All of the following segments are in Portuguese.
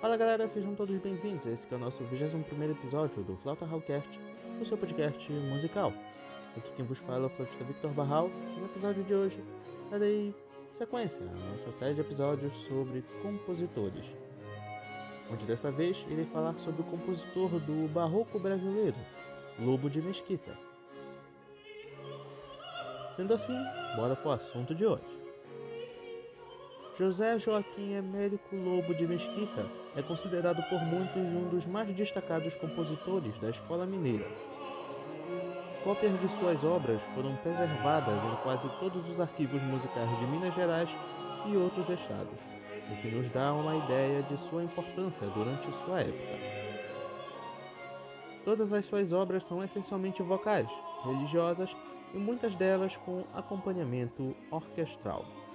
Fala galera, sejam todos bem-vindos. Esse é o nosso 21 episódio do Flauta Hallcast, o seu podcast musical. Aqui quem vos fala é o flautista Victor Barral. No episódio de hoje, darei sequência à nossa série de episódios sobre compositores. Onde dessa vez irei falar sobre o compositor do barroco brasileiro, Lobo de Mesquita. Sendo assim, bora pro assunto de hoje. José Joaquim Américo Lobo de Mesquita é considerado por muitos um dos mais destacados compositores da Escola Mineira. Cópias de suas obras foram preservadas em quase todos os arquivos musicais de Minas Gerais e outros estados, o que nos dá uma ideia de sua importância durante sua época. Todas as suas obras são essencialmente vocais, religiosas e muitas delas com acompanhamento orquestral.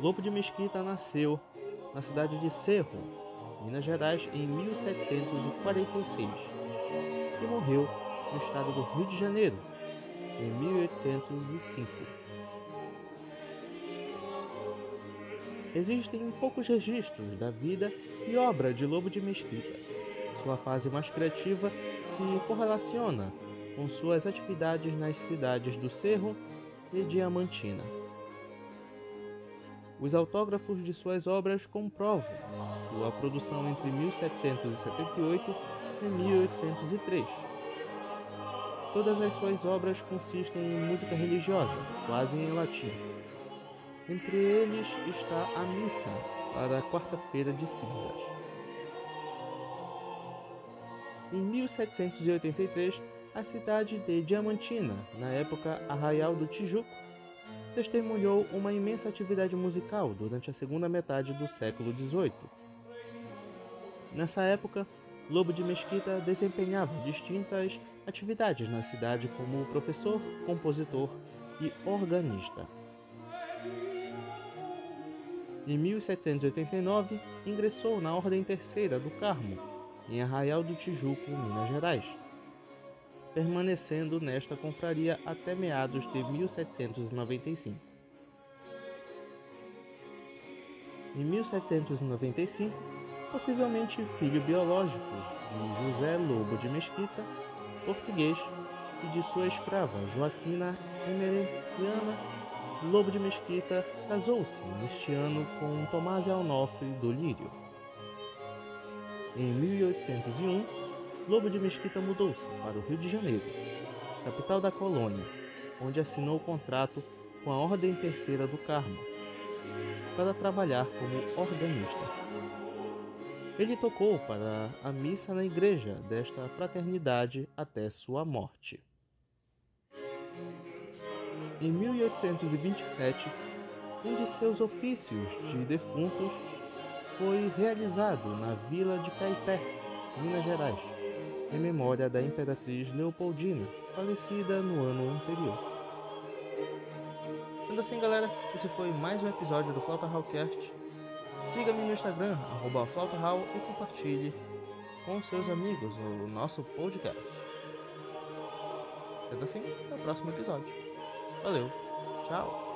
Lobo de Mesquita nasceu na cidade de Cerro, Minas Gerais, em 1746 e morreu no estado do Rio de Janeiro, em 1805. Existem poucos registros da vida e obra de Lobo de Mesquita. Sua fase mais criativa se correlaciona com suas atividades nas cidades do Cerro e Diamantina. Os autógrafos de suas obras comprovam sua produção entre 1778 e 1803. Todas as suas obras consistem em música religiosa, quase em latim. Entre eles está a missa para a quarta-feira de cinzas. Em 1783, a cidade de Diamantina, na época Arraial do Tijuco, testemunhou uma imensa atividade musical durante a segunda metade do século XVIII. Nessa época, Lobo de Mesquita desempenhava distintas atividades na cidade como professor, compositor e organista. Em 1789, ingressou na Ordem Terceira do Carmo, em Arraial do Tijuco, Minas Gerais permanecendo nesta confraria até meados de 1795. Em 1795, possivelmente filho biológico de José Lobo de Mesquita, português, e de sua escrava Joaquina Emerenciana Lobo de Mesquita, casou-se neste ano com Tomás Alnofre do Lírio. Em 1801, Lobo de Mesquita mudou-se para o Rio de Janeiro, capital da colônia, onde assinou o contrato com a Ordem Terceira do Carmo para trabalhar como organista. Ele tocou para a missa na igreja desta fraternidade até sua morte. Em 1827, um de seus ofícios de defuntos foi realizado na vila de Caeté, Minas Gerais em memória da Imperatriz Leopoldina, falecida no ano anterior. Sendo assim, galera, esse foi mais um episódio do Flauta Hallcast. Siga-me no Instagram, arroba FlautaHall, e compartilhe com seus amigos o nosso podcast. Sendo assim, até o próximo episódio. Valeu, tchau!